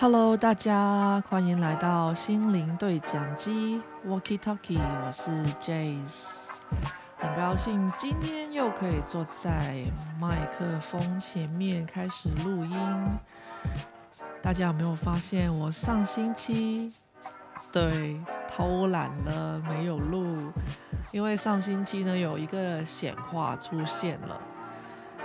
Hello，大家欢迎来到心灵对讲机 Walkie Talkie，我是 Jace，很高兴今天又可以坐在麦克风前面开始录音。大家有没有发现我上星期对偷懒了没有录？因为上星期呢有一个显化出现了。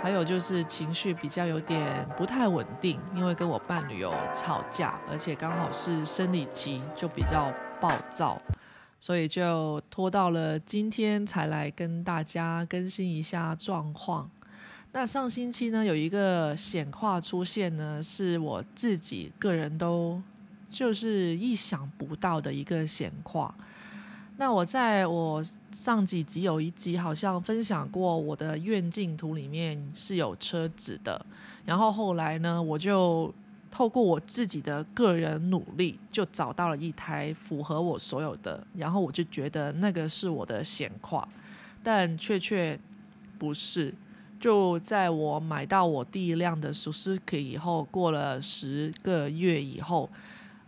还有就是情绪比较有点不太稳定，因为跟我伴侣有吵架，而且刚好是生理期，就比较暴躁，所以就拖到了今天才来跟大家更新一下状况。那上星期呢有一个显化出现呢，是我自己个人都就是意想不到的一个显化。那我在我上几集有一集好像分享过我的愿景图里面是有车子的，然后后来呢，我就透过我自己的个人努力，就找到了一台符合我所有的，然后我就觉得那个是我的显化，但确确不是。就在我买到我第一辆的 Suzuki 以后，过了十个月以后。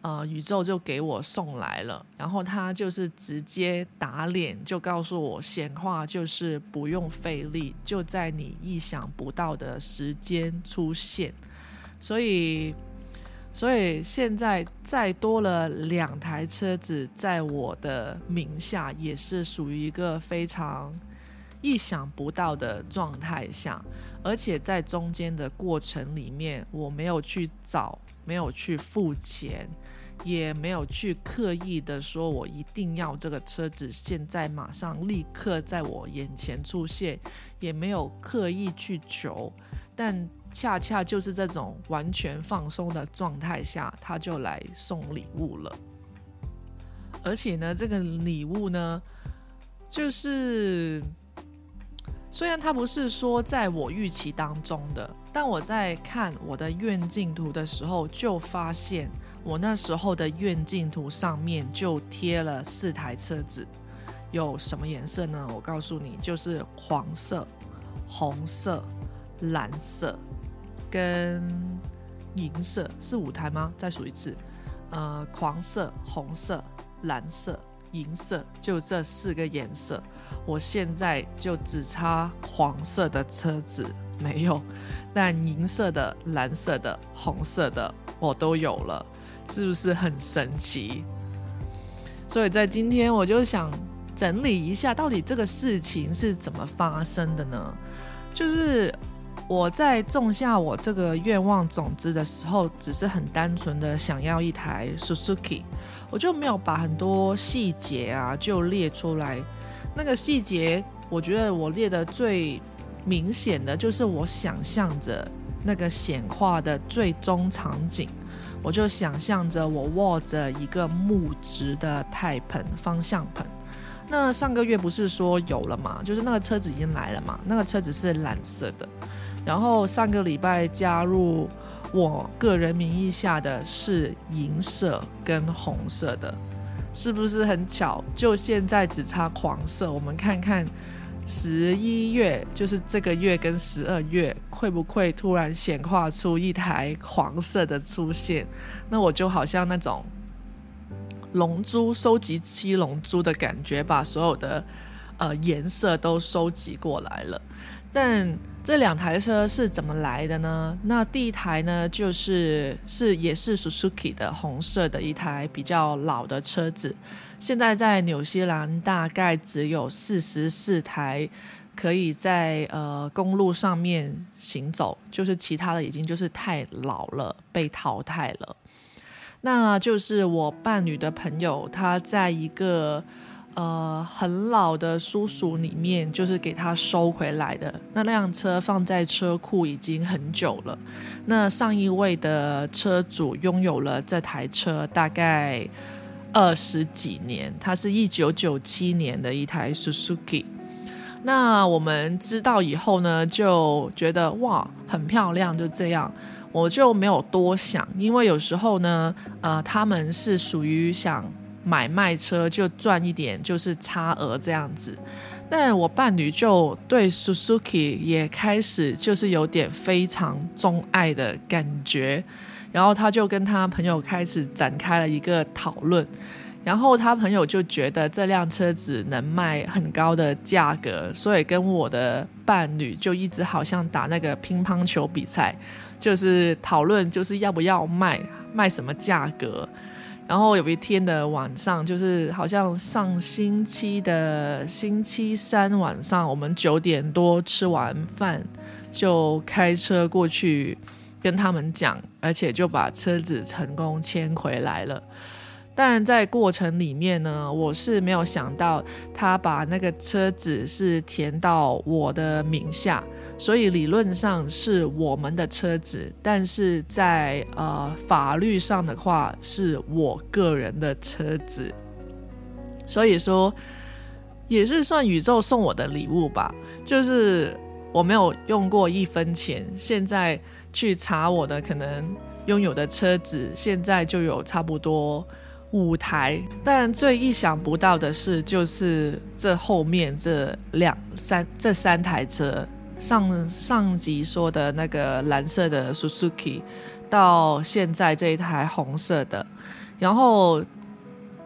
呃，宇宙就给我送来了，然后他就是直接打脸，就告诉我显化就是不用费力，就在你意想不到的时间出现。所以，所以现在再多了两台车子在我的名下，也是属于一个非常意想不到的状态下，而且在中间的过程里面，我没有去找，没有去付钱。也没有去刻意的说，我一定要这个车子现在马上立刻在我眼前出现，也没有刻意去求，但恰恰就是这种完全放松的状态下，他就来送礼物了。而且呢，这个礼物呢，就是虽然它不是说在我预期当中的，但我在看我的愿景图的时候，就发现。我那时候的愿景图上面就贴了四台车子，有什么颜色呢？我告诉你，就是黄色、红色、蓝色跟银色，是五台吗？再数一次，呃，黄色、红色、蓝色、银色，就这四个颜色。我现在就只差黄色的车子没有，但银色的、蓝色的、红色的我都有了。是不是很神奇？所以在今天，我就想整理一下，到底这个事情是怎么发生的呢？就是我在种下我这个愿望种子的时候，只是很单纯的想要一台 Suzuki，我就没有把很多细节啊就列出来。那个细节，我觉得我列的最明显的就是我想象着那个显化的最终场景。我就想象着我握着一个木质的钛盆方向盆，那上个月不是说有了嘛？就是那个车子已经来了嘛？那个车子是蓝色的，然后上个礼拜加入我个人名义下的是银色跟红色的，是不是很巧？就现在只差黄色，我们看看。十一月就是这个月跟十二月会不会突然显化出一台黄色的出现？那我就好像那种龙珠收集七龙珠的感觉，把所有的呃颜色都收集过来了。但这两台车是怎么来的呢？那第一台呢，就是是也是 Suzuki 的红色的一台比较老的车子。现在在纽西兰大概只有四十四台可以在呃公路上面行走，就是其他的已经就是太老了被淘汰了。那就是我伴侣的朋友，他在一个呃很老的叔叔里面，就是给他收回来的那辆车放在车库已经很久了。那上一位的车主拥有了这台车，大概。二十几年，它是一九九七年的一台 Suzuki。那我们知道以后呢，就觉得哇，很漂亮，就这样，我就没有多想，因为有时候呢，呃，他们是属于想买卖车就赚一点，就是差额这样子。但我伴侣就对 Suzuki 也开始就是有点非常钟爱的感觉。然后他就跟他朋友开始展开了一个讨论。然后他朋友就觉得这辆车子能卖很高的价格，所以跟我的伴侣就一直好像打那个乒乓球比赛，就是讨论就是要不要卖，卖什么价格。然后有一天的晚上，就是好像上星期的星期三晚上，我们九点多吃完饭就开车过去跟他们讲，而且就把车子成功牵回来了。但在过程里面呢，我是没有想到他把那个车子是填到我的名下，所以理论上是我们的车子，但是在呃法律上的话是我个人的车子，所以说也是算宇宙送我的礼物吧。就是我没有用过一分钱，现在去查我的可能拥有的车子，现在就有差不多。五台，但最意想不到的是，就是这后面这两三这三台车，上上集说的那个蓝色的 Suzuki，到现在这一台红色的，然后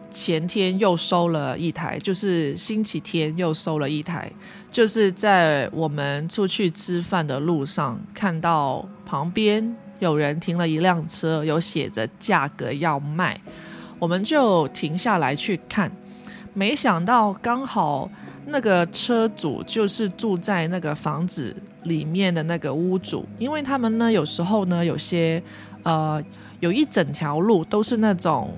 前天又收了一台，就是星期天又收了一台，就是在我们出去吃饭的路上看到旁边有人停了一辆车，有写着价格要卖。我们就停下来去看，没想到刚好那个车主就是住在那个房子里面的那个屋主，因为他们呢有时候呢有些呃有一整条路都是那种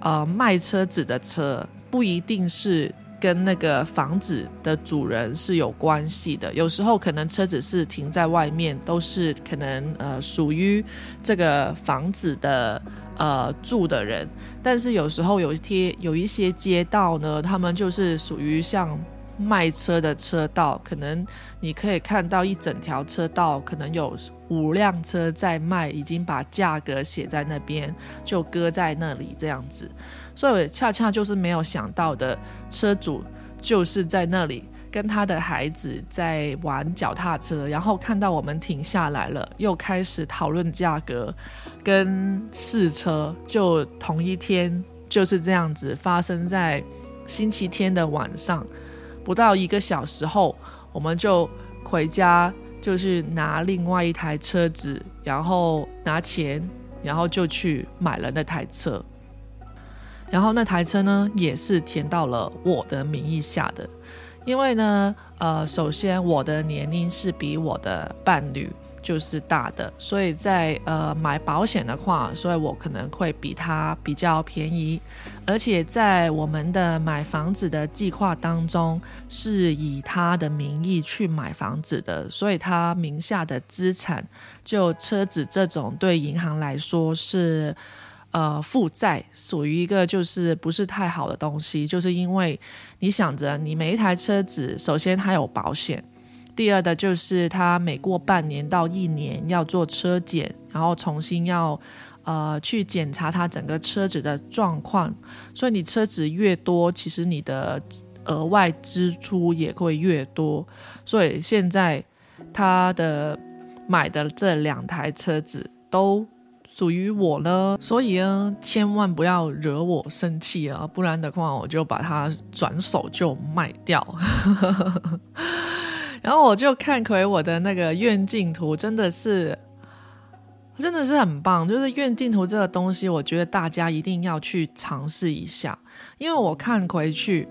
呃卖车子的车，不一定是跟那个房子的主人是有关系的，有时候可能车子是停在外面，都是可能呃属于这个房子的。呃，住的人，但是有时候有一些有一些街道呢，他们就是属于像卖车的车道，可能你可以看到一整条车道，可能有五辆车在卖，已经把价格写在那边，就搁在那里这样子。所以我恰恰就是没有想到的，车主就是在那里跟他的孩子在玩脚踏车，然后看到我们停下来了，又开始讨论价格。跟试车就同一天，就是这样子发生在星期天的晚上，不到一个小时后，我们就回家，就是拿另外一台车子，然后拿钱，然后就去买了那台车。然后那台车呢，也是填到了我的名义下的，因为呢，呃，首先我的年龄是比我的伴侣。就是大的，所以在呃买保险的话，所以我可能会比他比较便宜，而且在我们的买房子的计划当中，是以他的名义去买房子的，所以他名下的资产，就车子这种对银行来说是呃负债，属于一个就是不是太好的东西，就是因为你想着你每一台车子，首先它有保险。第二的就是他每过半年到一年要做车检，然后重新要呃去检查他整个车子的状况，所以你车子越多，其实你的额外支出也会越多。所以现在他的买的这两台车子都属于我了，所以呢，千万不要惹我生气啊，不然的话我就把它转手就卖掉。然后我就看回我的那个愿景图，真的是，真的是很棒。就是愿景图这个东西，我觉得大家一定要去尝试一下。因为我看回去，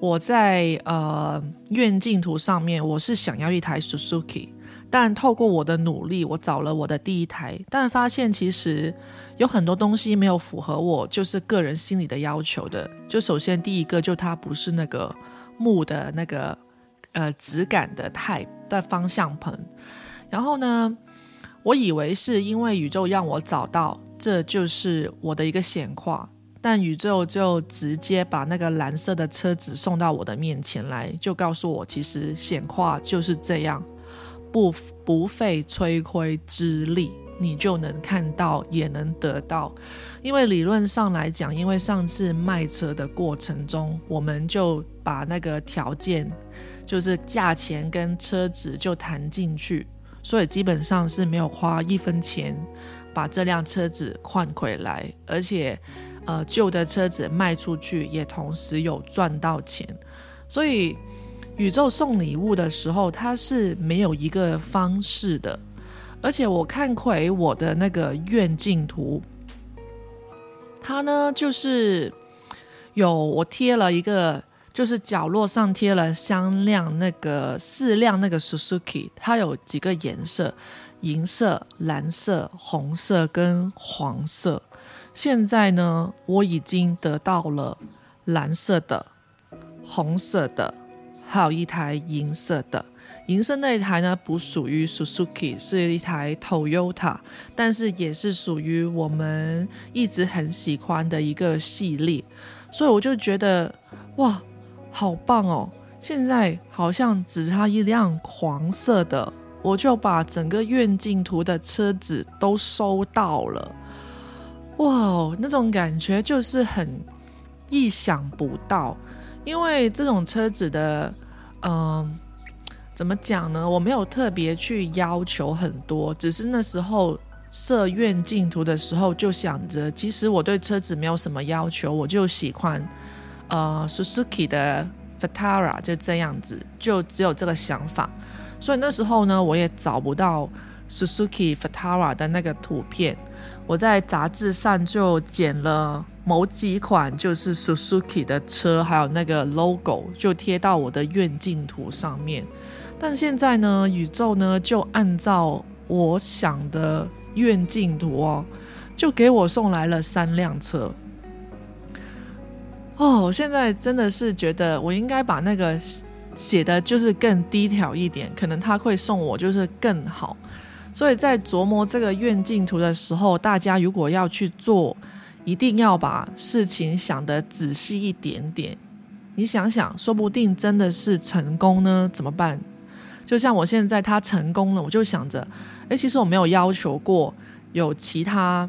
我在呃愿景图上面，我是想要一台 Suzuki，但透过我的努力，我找了我的第一台，但发现其实有很多东西没有符合我就是个人心理的要求的。就首先第一个，就它不是那个木的那个。呃，质感的太的方向盘，然后呢，我以为是因为宇宙让我找到这就是我的一个显化，但宇宙就直接把那个蓝色的车子送到我的面前来，就告诉我，其实显化就是这样，不不费吹灰之力，你就能看到，也能得到。因为理论上来讲，因为上次卖车的过程中，我们就把那个条件。就是价钱跟车子就谈进去，所以基本上是没有花一分钱把这辆车子换回来，而且呃旧的车子卖出去，也同时有赚到钱。所以宇宙送礼物的时候，它是没有一个方式的。而且我看回我的那个愿镜图，它呢就是有我贴了一个。就是角落上贴了香亮那个四辆那个 Suzuki，它有几个颜色：银色、蓝色、红色跟黄色。现在呢，我已经得到了蓝色的、红色的，还有一台银色的。银色那一台呢，不属于 Suzuki，是一台 Toyota，但是也是属于我们一直很喜欢的一个系列。所以我就觉得，哇！好棒哦！现在好像只差一辆黄色的，我就把整个愿景图的车子都收到了。哇，那种感觉就是很意想不到，因为这种车子的，嗯，怎么讲呢？我没有特别去要求很多，只是那时候设愿景图的时候就想着，其实我对车子没有什么要求，我就喜欢。呃，Suzuki 的 Fatara，就这样子，就只有这个想法，所以那时候呢，我也找不到 Suzuki Vitara 的那个图片，我在杂志上就剪了某几款，就是 Suzuki 的车，还有那个 logo，就贴到我的愿景图上面。但现在呢，宇宙呢就按照我想的愿景图哦，就给我送来了三辆车。哦，我现在真的是觉得我应该把那个写的就是更低调一点，可能他会送我就是更好。所以在琢磨这个愿景图的时候，大家如果要去做，一定要把事情想得仔细一点点。你想想，说不定真的是成功呢，怎么办？就像我现在他成功了，我就想着，诶，其实我没有要求过有其他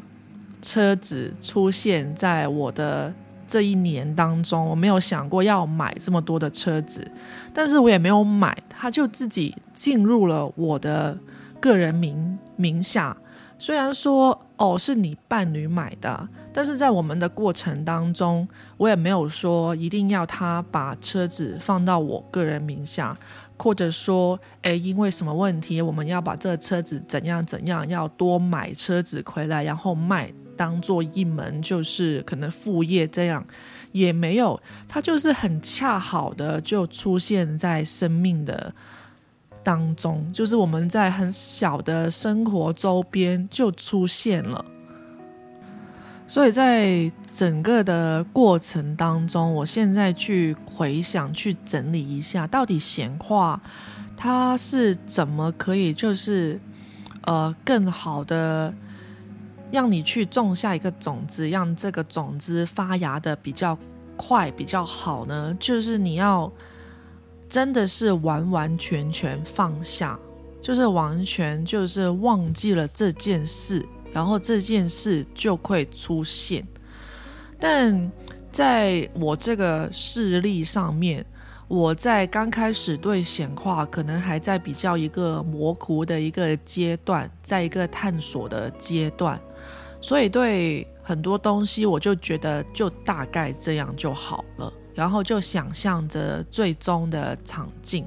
车子出现在我的。这一年当中，我没有想过要买这么多的车子，但是我也没有买，他就自己进入了我的个人名名下。虽然说哦是你伴侣买的，但是在我们的过程当中，我也没有说一定要他把车子放到我个人名下，或者说诶因为什么问题我们要把这个车子怎样怎样，要多买车子回来然后卖。当做一门就是可能副业这样，也没有，他就是很恰好的就出现在生命的当中，就是我们在很小的生活周边就出现了。所以在整个的过程当中，我现在去回想、去整理一下，到底闲话它是怎么可以就是呃更好的。让你去种下一个种子，让这个种子发芽的比较快、比较好呢？就是你要真的是完完全全放下，就是完全就是忘记了这件事，然后这件事就会出现。但在我这个事例上面，我在刚开始对显化可能还在比较一个模糊的一个阶段，在一个探索的阶段。所以对很多东西，我就觉得就大概这样就好了，然后就想象着最终的场景。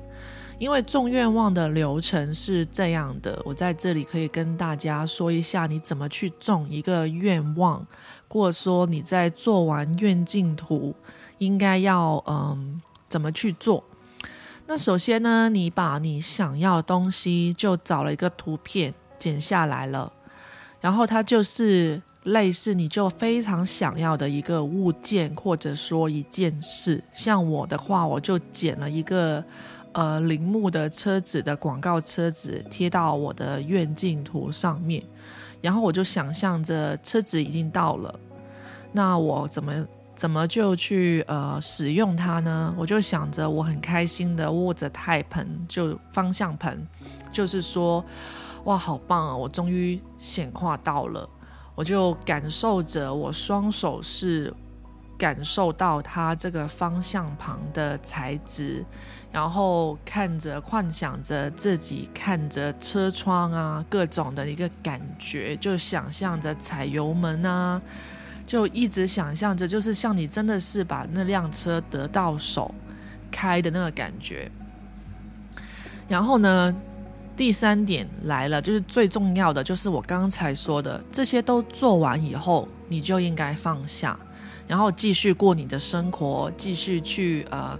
因为种愿望的流程是这样的，我在这里可以跟大家说一下，你怎么去种一个愿望，或者说你在做完愿景图应该要嗯怎么去做。那首先呢，你把你想要的东西就找了一个图片剪下来了。然后它就是类似你就非常想要的一个物件，或者说一件事。像我的话，我就剪了一个呃铃木的车子的广告车子贴到我的愿景图上面，然后我就想象着车子已经到了，那我怎么怎么就去呃使用它呢？我就想着我很开心的握着胎盆，就方向盘，就是说。哇，好棒啊！我终于显化到了，我就感受着我双手是感受到它这个方向盘的材质，然后看着幻想着自己看着车窗啊，各种的一个感觉，就想象着踩油门啊，就一直想象着，就是像你真的是把那辆车得到手开的那个感觉。然后呢？第三点来了，就是最重要的，就是我刚才说的，这些都做完以后，你就应该放下，然后继续过你的生活，继续去呃，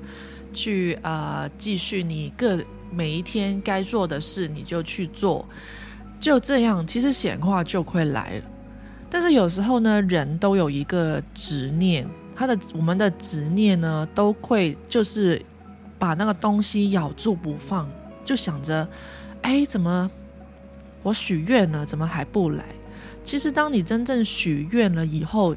去呃，继续你各每一天该做的事，你就去做，就这样，其实显化就会来了。但是有时候呢，人都有一个执念，他的我们的执念呢，都会就是把那个东西咬住不放，就想着。哎，怎么我许愿了，怎么还不来？其实，当你真正许愿了以后，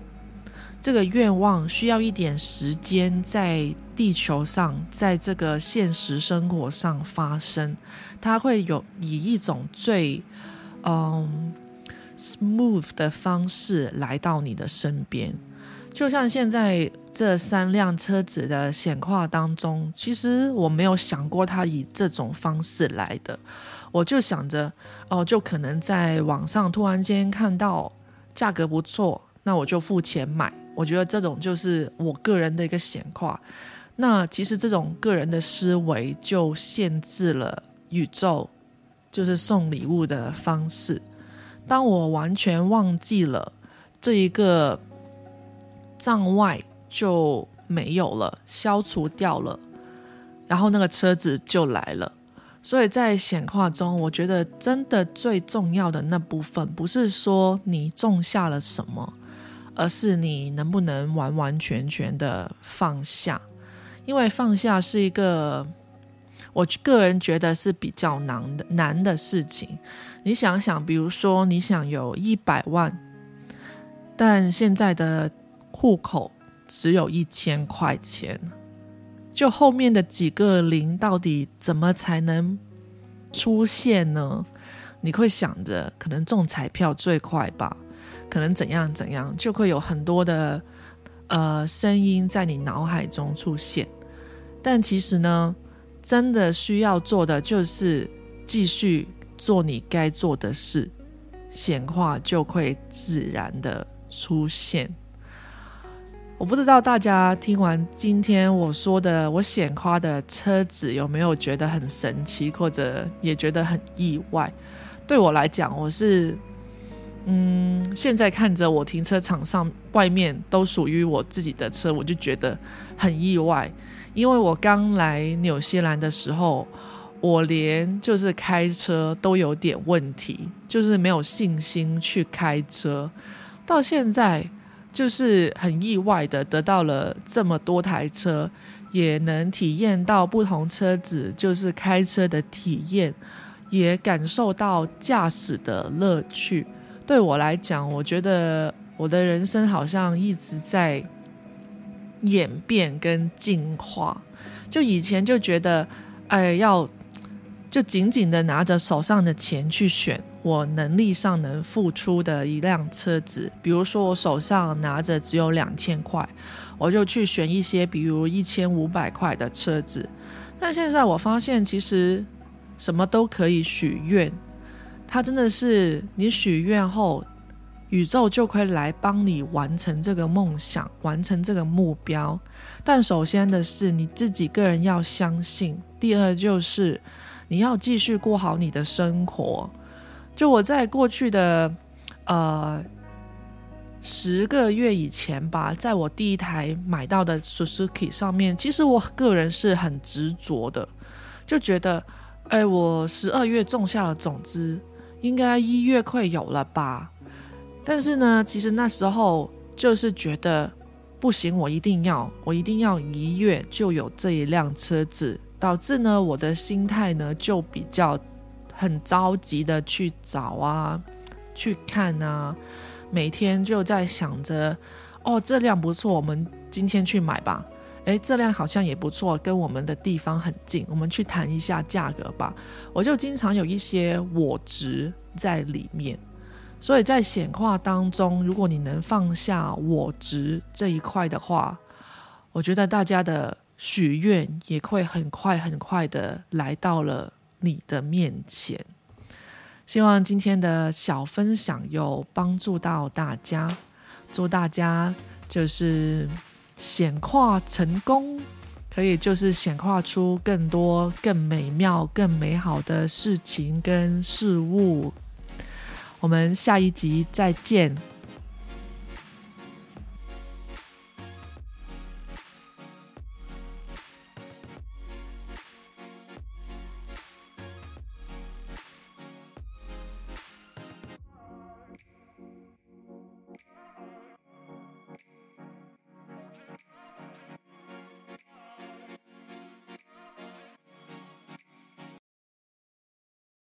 这个愿望需要一点时间在地球上，在这个现实生活上发生，它会有以一种最嗯 smooth 的方式来到你的身边。就像现在这三辆车子的显化当中，其实我没有想过它以这种方式来的。我就想着，哦，就可能在网上突然间看到价格不错，那我就付钱买。我觉得这种就是我个人的一个显化。那其实这种个人的思维就限制了宇宙，就是送礼物的方式。当我完全忘记了这一个。障外就没有了，消除掉了，然后那个车子就来了。所以在显化中，我觉得真的最重要的那部分，不是说你种下了什么，而是你能不能完完全全的放下。因为放下是一个，我个人觉得是比较难的难的事情。你想想，比如说你想有一百万，但现在的。户口只有一千块钱，就后面的几个零到底怎么才能出现呢？你会想着可能中彩票最快吧，可能怎样怎样，就会有很多的呃声音在你脑海中出现。但其实呢，真的需要做的就是继续做你该做的事，显化就会自然的出现。我不知道大家听完今天我说的我显夸的车子有没有觉得很神奇，或者也觉得很意外？对我来讲，我是嗯，现在看着我停车场上外面都属于我自己的车，我就觉得很意外。因为我刚来纽西兰的时候，我连就是开车都有点问题，就是没有信心去开车，到现在。就是很意外的得到了这么多台车，也能体验到不同车子就是开车的体验，也感受到驾驶的乐趣。对我来讲，我觉得我的人生好像一直在演变跟进化。就以前就觉得，哎，要就紧紧的拿着手上的钱去选。我能力上能付出的一辆车子，比如说我手上拿着只有两千块，我就去选一些比如一千五百块的车子。但现在我发现，其实什么都可以许愿，它真的是你许愿后，宇宙就会来帮你完成这个梦想，完成这个目标。但首先的是你自己个人要相信，第二就是你要继续过好你的生活。就我在过去的呃十个月以前吧，在我第一台买到的 Suzuki 上面，其实我个人是很执着的，就觉得，哎，我十二月种下了种子，应该一月会有了吧？但是呢，其实那时候就是觉得不行，我一定要，我一定要一月就有这一辆车子，导致呢，我的心态呢就比较。很着急的去找啊，去看啊，每天就在想着，哦，这辆不错，我们今天去买吧。诶，这辆好像也不错，跟我们的地方很近，我们去谈一下价格吧。我就经常有一些我值在里面，所以在显化当中，如果你能放下我执这一块的话，我觉得大家的许愿也会很快很快的来到了你的面前。希望今天的小分享有帮助到大家，祝大家就是显化成功，可以就是显化出更多更美妙、更美好的事情跟事物。我们下一集再见。